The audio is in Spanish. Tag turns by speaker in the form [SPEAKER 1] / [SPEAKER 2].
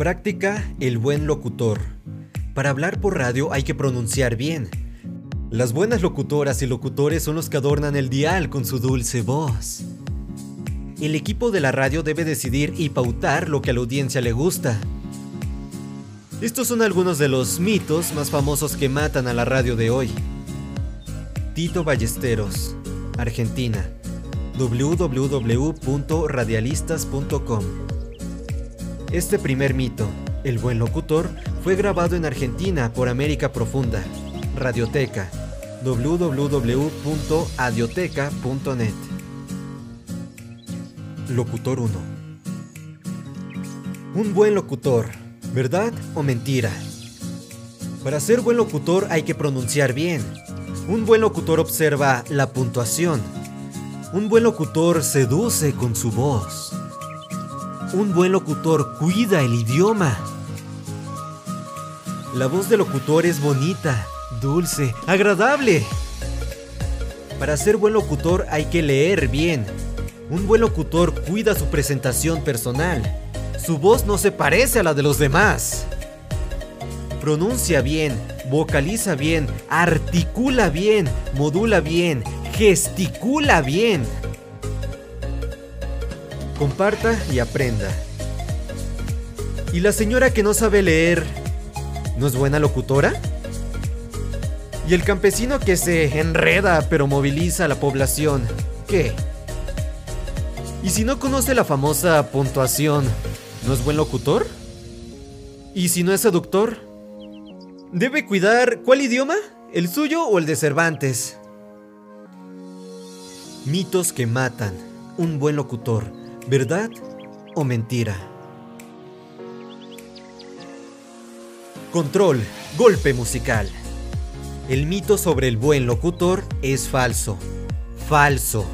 [SPEAKER 1] Práctica el buen locutor. Para hablar por radio hay que pronunciar bien. Las buenas locutoras y locutores son los que adornan el dial con su dulce voz. El equipo de la radio debe decidir y pautar lo que a la audiencia le gusta. Estos son algunos de los mitos más famosos que matan a la radio de hoy. Tito Ballesteros, Argentina www.radialistas.com Este primer mito, el buen locutor, fue grabado en Argentina por América Profunda, Radioteca, www.adioteca.net. Locutor 1 Un buen locutor, ¿verdad o mentira? Para ser buen locutor hay que pronunciar bien. Un buen locutor observa la puntuación un buen locutor seduce con su voz. Un buen locutor cuida el idioma. La voz del locutor es bonita, dulce, agradable. Para ser buen locutor hay que leer bien. Un buen locutor cuida su presentación personal. Su voz no se parece a la de los demás. Pronuncia bien, vocaliza bien, articula bien, modula bien, gesticula bien. Comparta y aprenda. ¿Y la señora que no sabe leer no es buena locutora? ¿Y el campesino que se enreda pero moviliza a la población, qué? ¿Y si no conoce la famosa puntuación, no es buen locutor? ¿Y si no es seductor? ¿Debe cuidar cuál idioma? ¿El suyo o el de Cervantes? Mitos que matan. Un buen locutor. ¿Verdad o mentira? Control. Golpe musical. El mito sobre el buen locutor es falso. Falso.